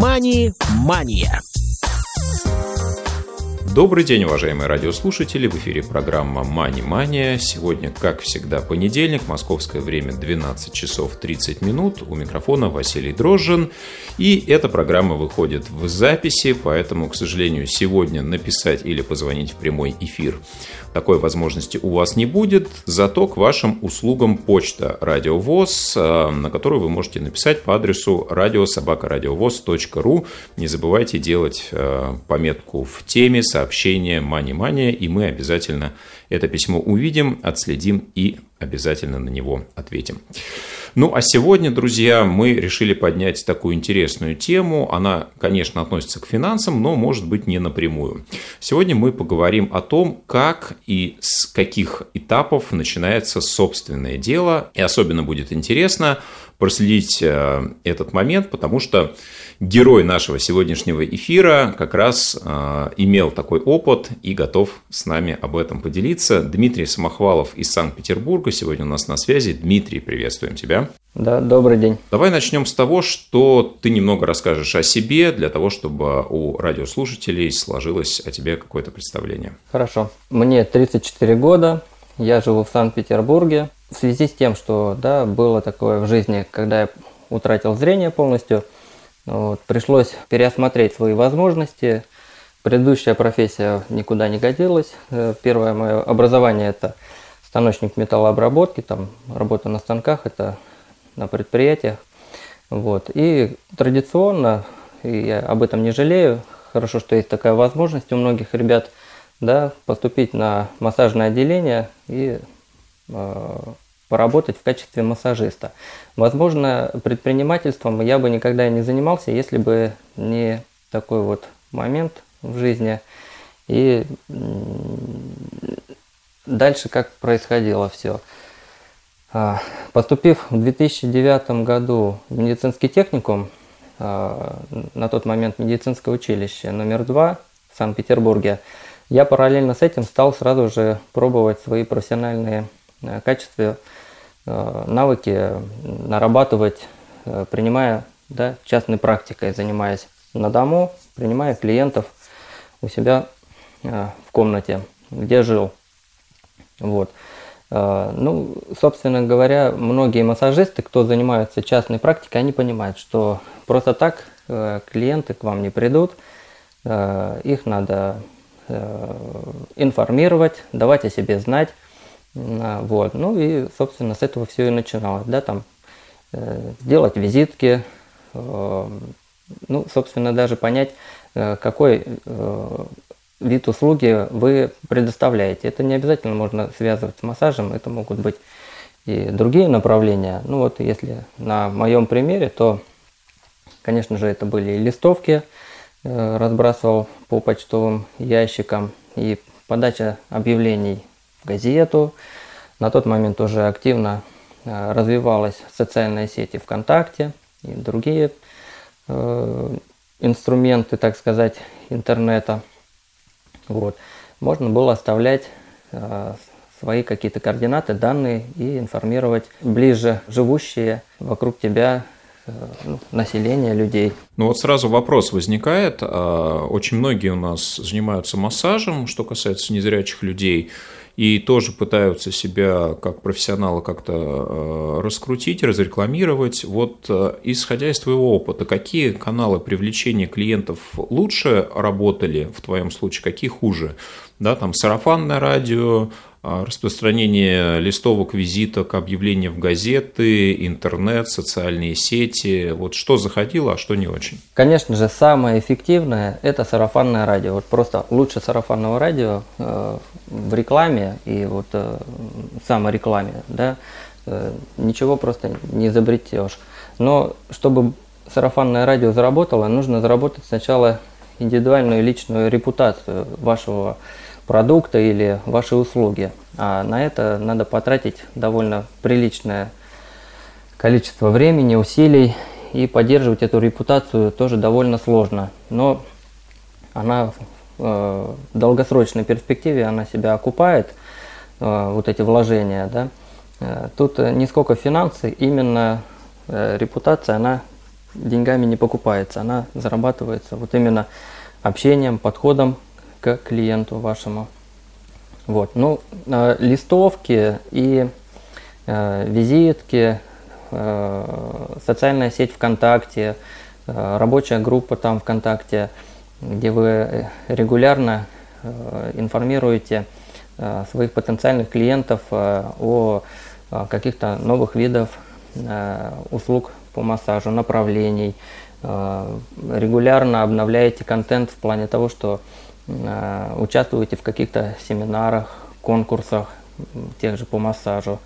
«Мани-мания». Добрый день, уважаемые радиослушатели. В эфире программа «Мани Мания». Сегодня, как всегда, понедельник, московское время 12 часов 30 минут. У микрофона Василий Дрожжин. И эта программа выходит в записи, поэтому, к сожалению, сегодня написать или позвонить в прямой эфир такой возможности у вас не будет. Зато к вашим услугам почта «Радиовоз», э, на которую вы можете написать по адресу радиособакарадиовоз.ру. Не забывайте делать э, пометку в теме, сообщения сообщение «Мани-мания», и мы обязательно это письмо увидим, отследим и обязательно на него ответим. Ну, а сегодня, друзья, мы решили поднять такую интересную тему. Она, конечно, относится к финансам, но, может быть, не напрямую. Сегодня мы поговорим о том, как и с каких этапов начинается собственное дело. И особенно будет интересно проследить э, этот момент, потому что герой нашего сегодняшнего эфира как раз э, имел такой опыт и готов с нами об этом поделиться. Дмитрий Самохвалов из Санкт-Петербурга сегодня у нас на связи. Дмитрий, приветствуем тебя. Да, добрый день. Давай начнем с того, что ты немного расскажешь о себе, для того, чтобы у радиослушателей сложилось о тебе какое-то представление. Хорошо. Мне 34 года, я живу в Санкт-Петербурге. В связи с тем, что да, было такое в жизни, когда я утратил зрение полностью – вот, пришлось переосмотреть свои возможности. Предыдущая профессия никуда не годилась. Э, первое мое образование – это станочник металлообработки, там работа на станках, это на предприятиях. Вот. И традиционно, и я об этом не жалею, хорошо, что есть такая возможность у многих ребят, да, поступить на массажное отделение и э, поработать в качестве массажиста. Возможно, предпринимательством я бы никогда не занимался, если бы не такой вот момент в жизни. И дальше как происходило все. А, поступив в 2009 году в медицинский техникум, а, на тот момент медицинское училище номер два в Санкт-Петербурге, я параллельно с этим стал сразу же пробовать свои профессиональные э, качества Э, навыки нарабатывать, э, принимая да, частной практикой, занимаясь на дому, принимая клиентов у себя в комнате, где жил. Вот. Ну, собственно говоря, многие массажисты, кто занимается частной практикой, они понимают, что просто так клиенты к вам не придут, их надо информировать, давать о себе знать, а, вот. Ну и, собственно, с этого все и начиналось. Да, там, э, сделать визитки, э, ну, собственно, даже понять, э, какой э, вид услуги вы предоставляете. Это не обязательно можно связывать с массажем, это могут быть и другие направления. Ну вот если на моем примере, то, конечно же, это были листовки, э, разбрасывал по почтовым ящикам и подача объявлений газету. На тот момент уже активно э, развивалась социальная сеть ВКонтакте и другие э, инструменты, так сказать, интернета. Вот. Можно было оставлять э, свои какие-то координаты, данные и информировать ближе живущие вокруг тебя ну, населения людей. Ну вот сразу вопрос возникает. А, очень многие у нас занимаются массажем, что касается незрячих людей и тоже пытаются себя как профессионала как-то э, раскрутить, разрекламировать. Вот э, исходя из твоего опыта, какие каналы привлечения клиентов лучше работали в твоем случае, какие хуже? Да, там сарафанное радио, распространение листовок, визиток, объявления в газеты, интернет, социальные сети. Вот что заходило, а что не очень? Конечно же, самое эффективное – это сарафанное радио. Вот просто лучше сарафанного радио э, в рекламе и вот э, саморекламе, да, э, ничего просто не изобретешь. Но чтобы сарафанное радио заработало, нужно заработать сначала индивидуальную личную репутацию вашего продукта или вашей услуги. А на это надо потратить довольно приличное количество времени, усилий и поддерживать эту репутацию тоже довольно сложно. Но она э, в долгосрочной перспективе она себя окупает, э, вот эти вложения. Да? Э, тут не сколько финансы, именно репутация, она деньгами не покупается, она зарабатывается вот именно общением, подходом к клиенту вашему. Вот, ну, э, листовки и э, визитки, э, социальная сеть ВКонтакте, рабочая группа там ВКонтакте, где вы регулярно информируете своих потенциальных клиентов о каких-то новых видах э, услуг по массажу, направлений, регулярно обновляете контент в плане того, что участвуете в каких-то семинарах, конкурсах, тех же по массажу,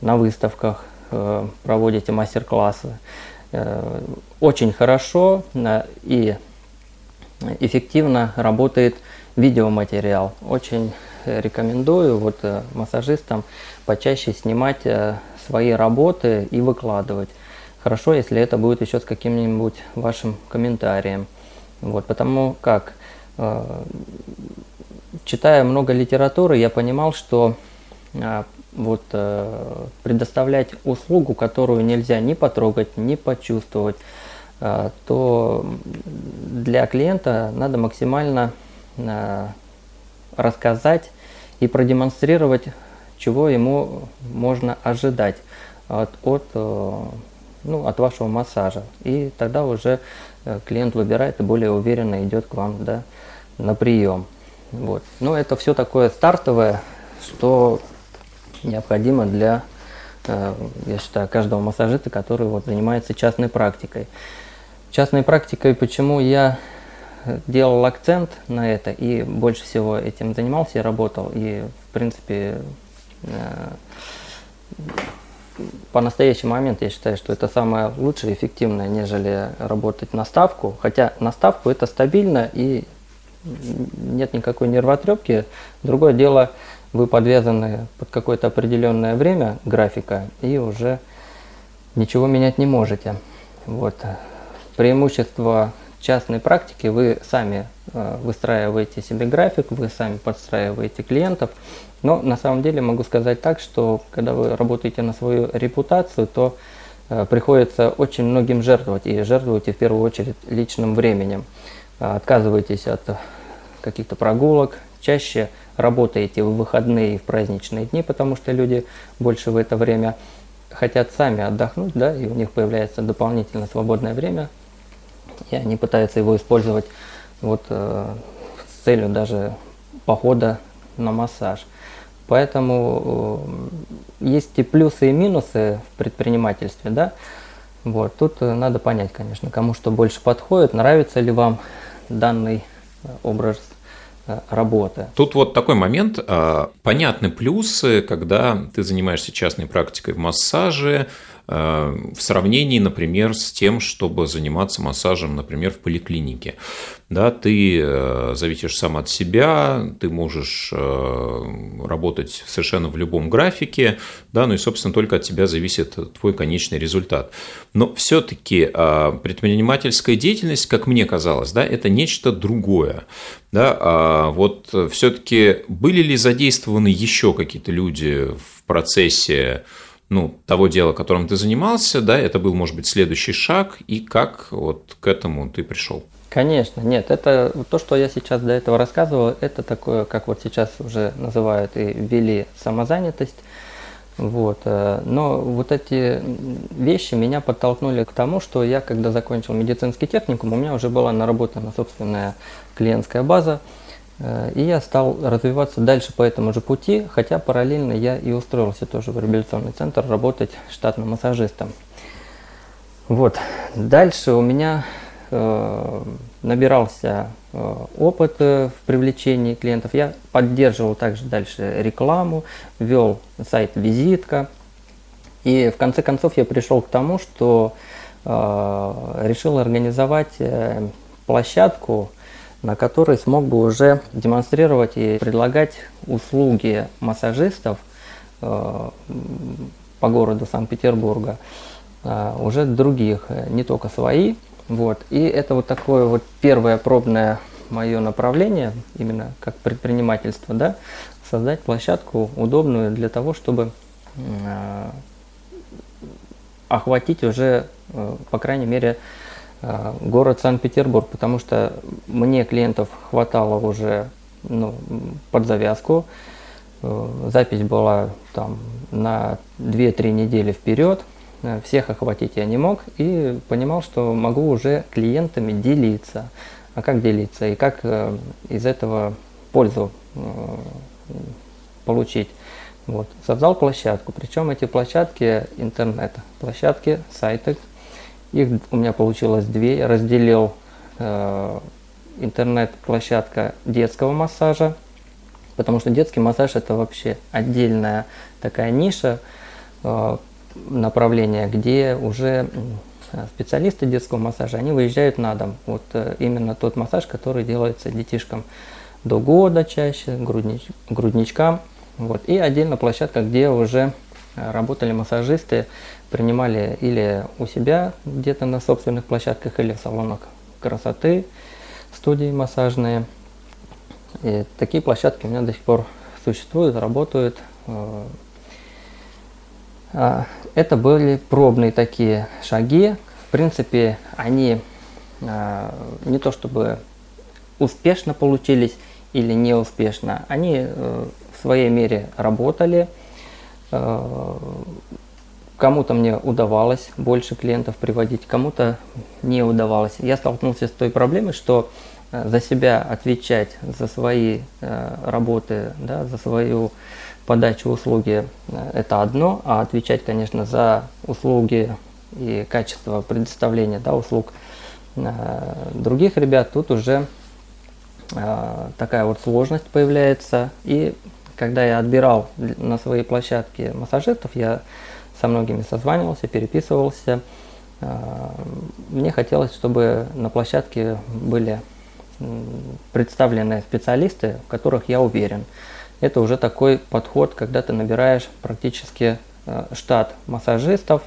на выставках, э, проводите мастер-классы. Очень хорошо и эффективно работает видеоматериал. Очень рекомендую вот массажистам почаще снимать свои работы и выкладывать. Хорошо, если это будет еще с каким-нибудь вашим комментарием. Вот, потому как, э, читая много литературы, я понимал, что э, вот, э, предоставлять услугу, которую нельзя ни потрогать, ни почувствовать, э, то для клиента надо максимально э, рассказать и продемонстрировать, чего ему можно ожидать от, от э, ну, от вашего массажа. И тогда уже э, клиент выбирает и более уверенно идет к вам да, на прием. Вот. Но это все такое стартовое, что необходимо для, э, я считаю, каждого массажиста, который вот занимается частной практикой. Частной практикой, почему я делал акцент на это и больше всего этим занимался и работал. И, в принципе, по настоящий момент я считаю, что это самое лучшее эффективное, нежели работать на ставку. Хотя на ставку это стабильно и нет никакой нервотрепки. Другое дело, вы подвязаны под какое-то определенное время графика и уже ничего менять не можете. Вот. Преимущество частной практики вы сами выстраиваете себе график, вы сами подстраиваете клиентов. Но на самом деле могу сказать так, что когда вы работаете на свою репутацию, то э, приходится очень многим жертвовать. И жертвуете в первую очередь личным временем. Э, отказываетесь от каких-то прогулок, чаще работаете в выходные и в праздничные дни, потому что люди больше в это время хотят сами отдохнуть, да, и у них появляется дополнительное свободное время – и они пытаются его использовать вот, э, с целью даже похода на массаж. Поэтому э, есть и плюсы, и минусы в предпринимательстве, да. Вот, тут э, надо понять, конечно, кому что больше подходит, нравится ли вам данный э, образ э, работы. Тут вот такой момент. Понятны плюсы, когда ты занимаешься частной практикой в массаже, в сравнении, например, с тем, чтобы заниматься массажем, например, в поликлинике. Да, ты э, зависишь сам от себя, ты можешь э, работать совершенно в любом графике, да, ну и, собственно, только от тебя зависит твой конечный результат. Но все-таки предпринимательская деятельность, как мне казалось, да, это нечто другое. Да, а вот все-таки были ли задействованы еще какие-то люди в процессе ну, того дела, которым ты занимался, да, это был, может быть, следующий шаг, и как вот к этому ты пришел? Конечно, нет, это то, что я сейчас до этого рассказывал, это такое, как вот сейчас уже называют и ввели самозанятость, вот. Э, но вот эти вещи меня подтолкнули к тому, что я, когда закончил медицинский техникум, у меня уже была наработана собственная клиентская база, и я стал развиваться дальше по этому же пути, хотя параллельно я и устроился тоже в реабилитационный центр работать штатным массажистом. Вот. Дальше у меня э, набирался э, опыт э, в привлечении клиентов. Я поддерживал также дальше рекламу, вел сайт «Визитка». И в конце концов я пришел к тому, что э, решил организовать э, площадку на которой смог бы уже демонстрировать и предлагать услуги массажистов э, по городу Санкт-Петербурга, э, уже других, э, не только свои. Вот. И это вот такое вот первое пробное мое направление, именно как предпринимательство, да, создать площадку удобную для того, чтобы охватить уже, по крайней мере, город Санкт-Петербург, потому что мне клиентов хватало уже ну, под завязку. Запись была там на 2-3 недели вперед. Всех охватить я не мог и понимал, что могу уже клиентами делиться. А как делиться и как из этого пользу получить? Вот. Создал площадку, причем эти площадки интернет, площадки, сайты, их у меня получилось две, я разделил э, интернет-площадка детского массажа, потому что детский массаж это вообще отдельная такая ниша, э, направление, где уже специалисты детского массажа, они выезжают на дом. Вот э, именно тот массаж, который делается детишкам до года чаще, груднич, грудничкам. Вот. И отдельно площадка, где уже э, работали массажисты, принимали или у себя где-то на собственных площадках, или в салонах красоты, студии массажные. И такие площадки у меня до сих пор существуют, работают. Э, а, это были пробные такие шаги. В принципе, они э, не то чтобы успешно получились или неуспешно, они в своей мере работали. Э, кому-то мне удавалось больше клиентов приводить, кому-то не удавалось. Я столкнулся с той проблемой, что э, за себя отвечать за свои э, работы, да, за свою подачу услуги это одно, а отвечать, конечно, за услуги и качество предоставления да, услуг других ребят, тут уже такая вот сложность появляется. И когда я отбирал на своей площадке массажистов, я со многими созванивался, переписывался. А, мне хотелось, чтобы на площадке были представлены специалисты, в которых я уверен. Это уже такой подход, когда ты набираешь практически а, штат массажистов,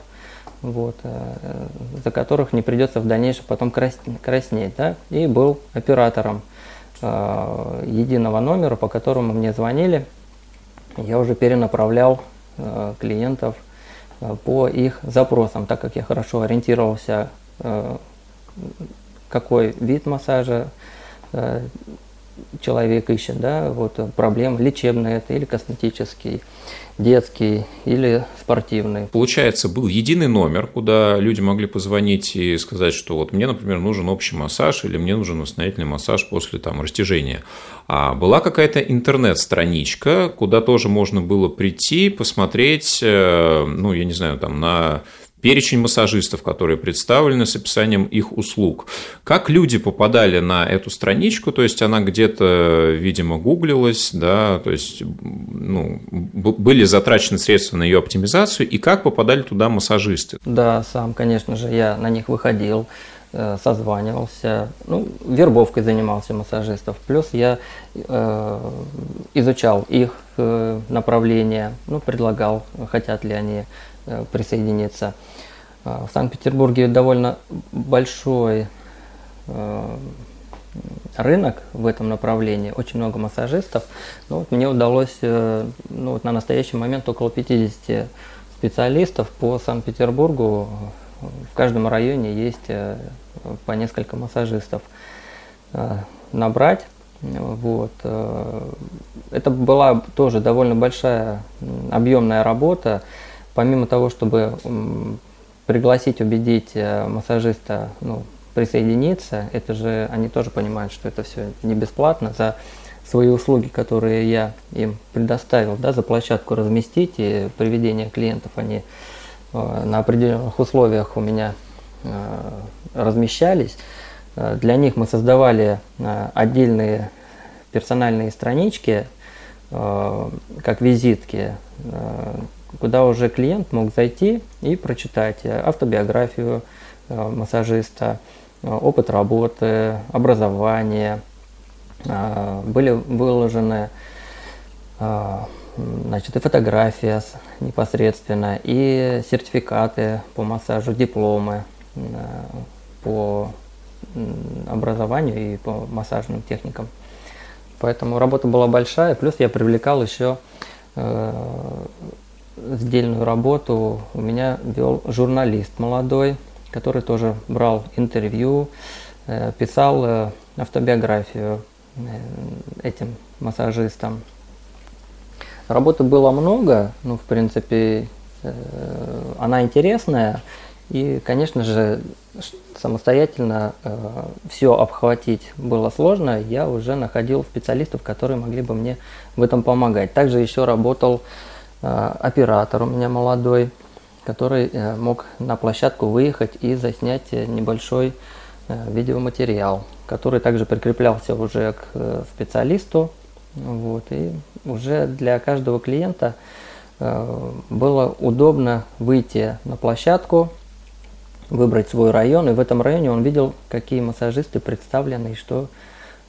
вот, а, за которых не придется в дальнейшем потом краснеть. Да? И был оператором единого номера, по которому мне звонили я уже перенаправлял э, клиентов э, по их запросам, так как я хорошо ориентировался, э, какой вид массажа человек ищет, да, вот проблем лечебный это или косметический, детский или спортивный. Получается, был единый номер, куда люди могли позвонить и сказать, что вот мне, например, нужен общий массаж или мне нужен восстановительный массаж после там растяжения. А была какая-то интернет-страничка, куда тоже можно было прийти, посмотреть, э, ну, я не знаю, там на перечень массажистов, которые представлены с описанием их услуг. Как люди попадали на эту страничку, то есть она где-то, видимо, гуглилась, да, то есть ну, были затрачены средства на ее оптимизацию, и как попадали туда массажисты? Да, сам, конечно же, я на них выходил, э, созванивался, ну, вербовкой занимался массажистов, плюс я э, изучал их э, направления, ну, предлагал, хотят ли они присоединиться. А, в Санкт-Петербурге довольно большой э, рынок в этом направлении, очень много массажистов. Но вот мне удалось э, ну, вот на настоящий момент около 50 специалистов по Санкт-Петербургу. В каждом районе есть по несколько массажистов набрать. Вот. Это была тоже довольно большая объемная работа помимо того, чтобы пригласить, убедить э, массажиста ну, присоединиться, это же они тоже понимают, что это все не бесплатно. За свои услуги, которые я им предоставил, да, за площадку разместить и приведение клиентов, они э, на определенных условиях у меня э, размещались. Для них мы создавали отдельные персональные странички, как визитки, куда уже клиент мог зайти и прочитать э, автобиографию э, массажиста, э, опыт работы, образование. Были выложены значит, и фотография непосредственно, и сертификаты по массажу, дипломы по образованию и по массажным техникам. Поэтому работа была большая, плюс я привлекал еще сдельную работу у меня вел журналист молодой, который тоже брал интервью, писал автобиографию этим массажистам. Работы было много, ну, в принципе, она интересная, и, конечно же, самостоятельно э, все обхватить было сложно. Я уже находил специалистов, которые могли бы мне в этом помогать. Также еще работал э, оператор у меня молодой, который э, мог на площадку выехать и заснять небольшой э, видеоматериал, который также прикреплялся уже к э, специалисту. Вот, и уже для каждого клиента э, было удобно выйти на площадку, выбрать свой район, и в этом районе он видел, какие массажисты представлены и что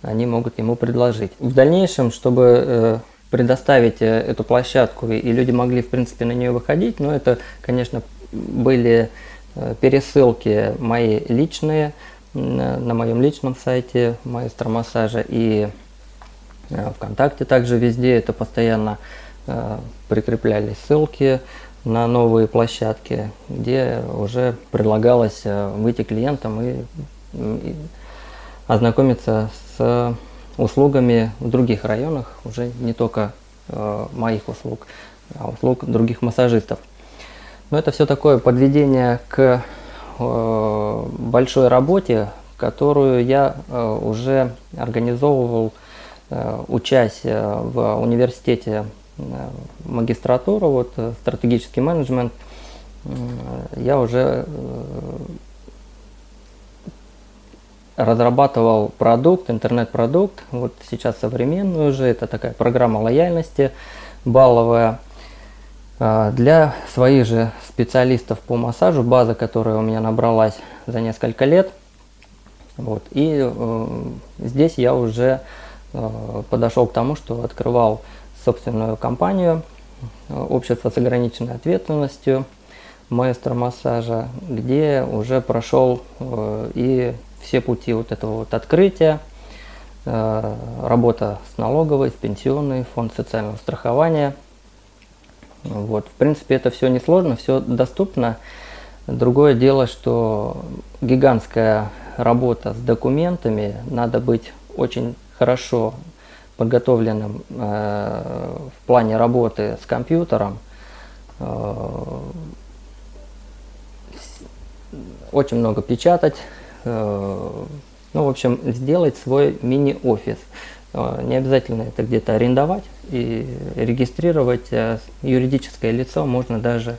они могут ему предложить. В дальнейшем, чтобы э, предоставить э, эту площадку, и люди могли, в принципе, на нее выходить, но это, конечно, были э, пересылки мои личные на моем личном сайте Маэстро Массажа и ВКонтакте также везде это постоянно прикреплялись ссылки на новые площадки, где уже предлагалось э, выйти клиентам и ознакомиться с услугами в других районах, уже не только э, моих услуг, а услуг других массажистов. Но это все такое подведение к э, большой работе, которую я э, уже организовывал, э, учась э, в университете Э, магистратуру, вот э, стратегический менеджмент, я уже э, разрабатывал продукт, интернет-продукт, вот сейчас современный уже, это такая программа лояльности балловая, для своих же специалистов по массажу, база, которая у меня набралась за несколько лет. Вот. И э, здесь я уже э, подошел к тому, что открывал собственную компанию, общество с ограниченной ответственностью, маэстро массажа, где уже прошел э, и все пути вот этого вот открытия, э, работа с налоговой, с пенсионной, фонд социального страхования. Вот. В принципе, это все несложно, все доступно. Другое дело, что гигантская работа с документами, надо быть очень хорошо подготовленным э, в плане работы с компьютером. Э, очень много печатать. Э, ну, в общем, сделать свой мини-офис. Э, не обязательно это где-то арендовать и регистрировать э, юридическое лицо можно даже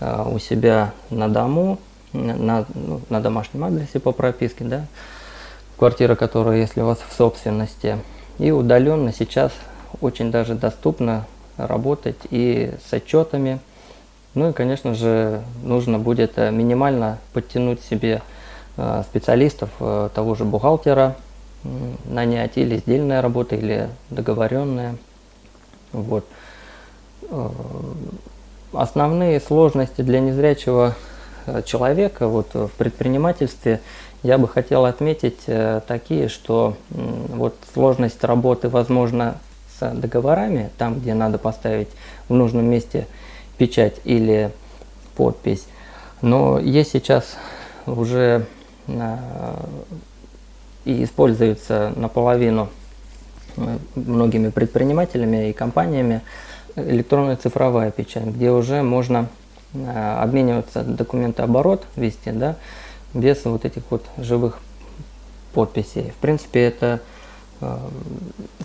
у себя на дому, на, ну, на домашнем адресе по прописке, да, квартира, которая, если у вас в собственности, и удаленно сейчас очень даже доступно работать и с отчетами. Ну и, конечно же, нужно будет минимально подтянуть себе специалистов, э, того же бухгалтера, нанять или сдельная работа, или договоренная. Вот. Основные сложности для незрячего человека вот, в предпринимательстве – я бы хотел отметить э, такие, что вот сложность работы, возможно, с договорами, там, где надо поставить в нужном месте печать или подпись. Но есть сейчас уже э, и используется наполовину э, многими предпринимателями и компаниями электронная цифровая печать, где уже можно обмениваться документооборот вести, да, без вот этих вот живых подписей. В принципе, это э,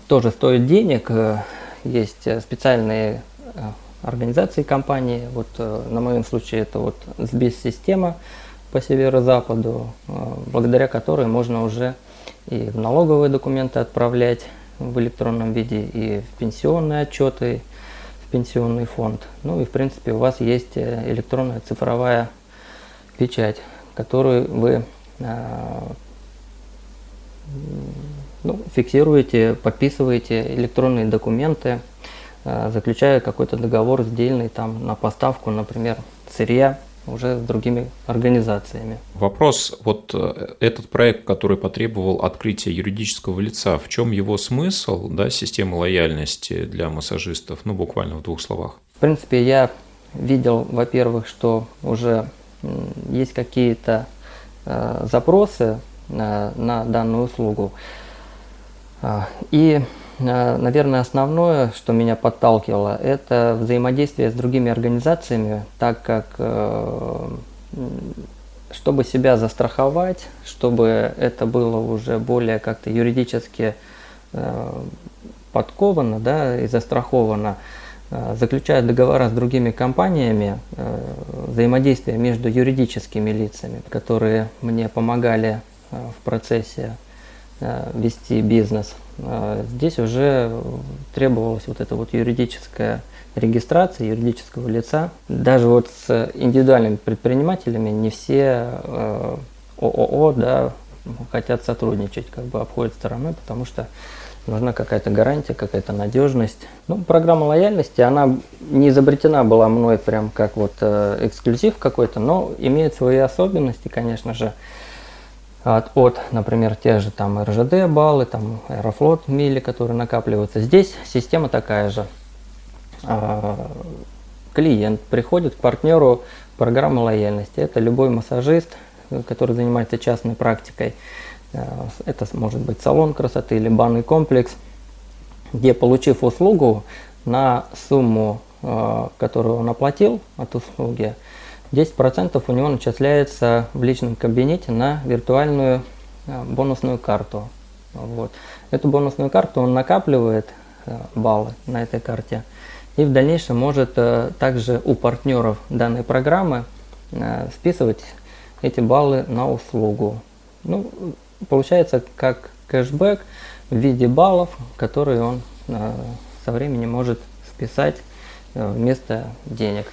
тоже стоит денег. Э, есть специальные э, организации компании. Вот э, на моем случае это вот СБИС-система по северо-западу, э, благодаря которой можно уже и в налоговые документы отправлять в электронном виде, и в пенсионные отчеты, в пенсионный фонд. Ну и в принципе у вас есть э, электронная цифровая печать которую вы а, ну, фиксируете, подписываете электронные документы, заключая какой-то договор сдельный там на поставку, например, сырья уже с другими организациями. Вопрос, вот э, этот проект, который потребовал открытия юридического лица, в чем его смысл, да, системы лояльности для массажистов, ну, буквально в двух словах? В принципе, я видел, во-первых, что уже есть какие-то запросы на данную услугу. И Э, наверное, основное, что меня подталкивало, это взаимодействие с другими организациями, так как э, чтобы себя застраховать, чтобы это было уже более как-то юридически э, подковано да, и застраховано, заключая договора с другими компаниями, взаимодействие между юридическими лицами, которые мне помогали в процессе вести бизнес – а, здесь уже требовалась вот эта вот юридическая регистрация юридического лица. Даже вот с индивидуальными предпринимателями не все э, ООО да, хотят сотрудничать, как бы обходят стороной, потому что нужна какая-то гарантия, какая-то надежность. Ну, программа лояльности, она не изобретена была мной прям как вот э, эксклюзив какой-то, но имеет свои особенности, конечно же от, от, например, тех же там РЖД баллы, там Аэрофлот мили, которые накапливаются. Здесь система такая же. А, клиент приходит к партнеру программы лояльности. Это любой массажист, который занимается частной практикой. А, это может быть салон красоты или банный комплекс, где, получив услугу на сумму, а, которую он оплатил от услуги, 10% у него начисляется в личном кабинете на виртуальную э, бонусную карту. Вот. Эту бонусную карту он накапливает э, баллы на этой карте и в дальнейшем может э, также у партнеров данной программы списывать эти баллы на услугу. Ну, получается как кэшбэк в виде баллов, которые он со временем может списать вместо денег.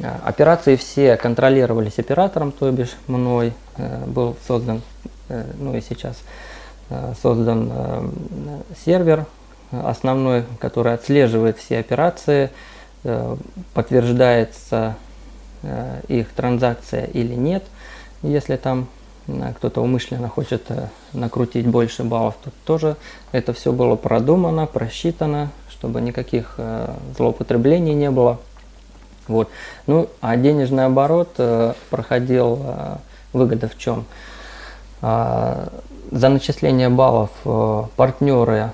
Э, операции все контролировались оператором, то бишь мной. Э, был создан, э, ну и сейчас создан сервер основной, который отслеживает все операции, подтверждается их транзакция или нет. Если там кто-то умышленно хочет накрутить больше баллов, то тоже это все было продумано, просчитано, чтобы никаких злоупотреблений не было. Вот. Ну, а денежный оборот э, проходил, э, выгода в чем? Э, за начисление баллов э, партнеры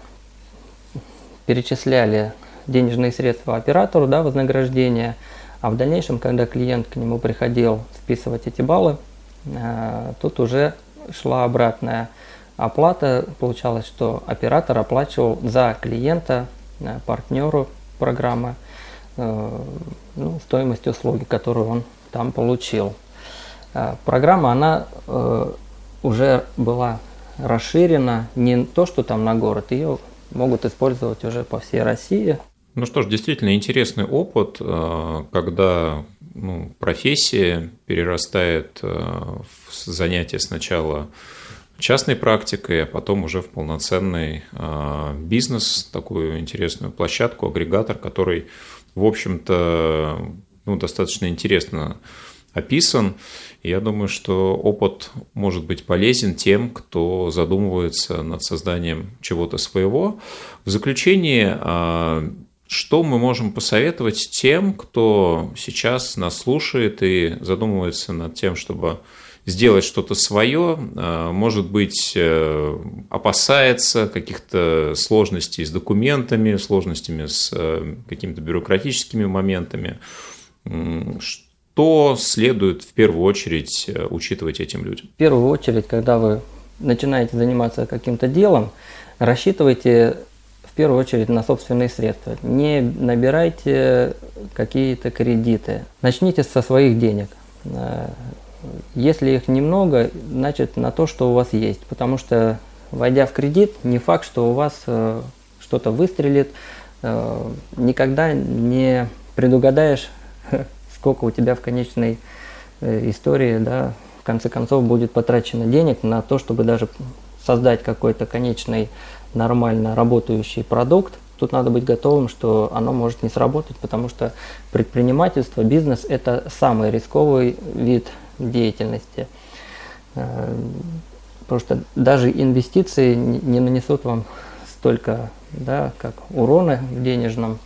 перечисляли денежные средства оператору, да, вознаграждение, а в дальнейшем, когда клиент к нему приходил списывать эти баллы, э, тут уже шла обратная оплата. Получалось, что оператор оплачивал за клиента, э, партнеру программы, ну, стоимость услуги, которую он там получил. Э, программа, она э, уже была расширена, не то, что там на город, ее могут использовать уже по всей России. Ну что ж, действительно интересный опыт, когда ну, профессия перерастает в занятие сначала частной практикой, а потом уже в полноценный бизнес, такую интересную площадку, агрегатор, который в общем-то, ну, достаточно интересно описан. я думаю, что опыт может быть полезен тем, кто задумывается над созданием чего-то своего. В заключение, а, что мы можем посоветовать тем, кто сейчас нас слушает и задумывается над тем, чтобы сделать что-то свое, а, может быть, э, опасается каких-то сложностей с документами, сложностями с э, какими-то бюрократическими моментами. Что следует в первую очередь э, учитывать этим людям? В первую очередь, когда вы начинаете заниматься каким-то делом, рассчитывайте в первую очередь на собственные средства. Не набирайте какие-то кредиты. Начните со своих денег. Если их немного, значит на то, что у вас есть. Потому что, войдя в кредит, не факт, что у вас э, что-то выстрелит. Э, никогда не предугадаешь, сколько у тебя в конечной э, истории, да, в конце концов будет потрачено денег на то, чтобы даже создать какой-то конечный нормально работающий продукт, тут надо быть готовым, что оно может не сработать, потому что предпринимательство, бизнес – это самый рисковый вид деятельности. Э, потому что даже инвестиции не нанесут вам столько, да, как урона в денежном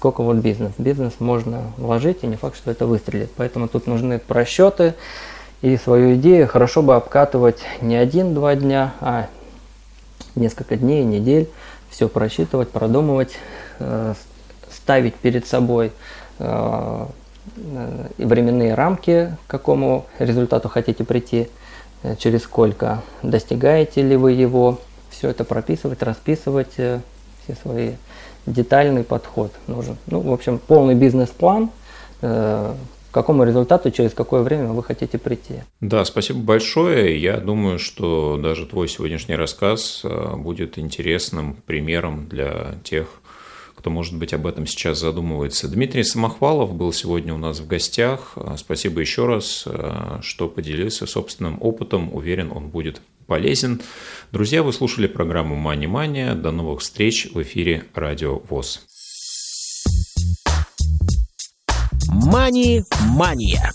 сколько вот бизнес. Бизнес можно вложить, и не факт, что это выстрелит. Поэтому тут нужны просчеты, и свою идею хорошо бы обкатывать не один-два дня, а несколько дней, недель, все просчитывать, продумывать, э, ставить перед собой э, временные рамки, к какому результату хотите прийти, через сколько, достигаете ли вы его, все это прописывать, расписывать, все свои детальный подход нужен. Ну, в общем, полный бизнес-план, э, к какому результату, через какое время вы хотите прийти. Да, спасибо большое. Я думаю, что даже твой сегодняшний рассказ э, будет интересным примером для тех, кто, может быть, об этом сейчас задумывается. Дмитрий Самохвалов был сегодня у нас в гостях. Э, спасибо еще раз, что поделился собственным опытом. Уверен, он будет полезен. Друзья, вы слушали программу «Мани Мания». До новых встреч в эфире «Радио ВОЗ». «Мани-мания»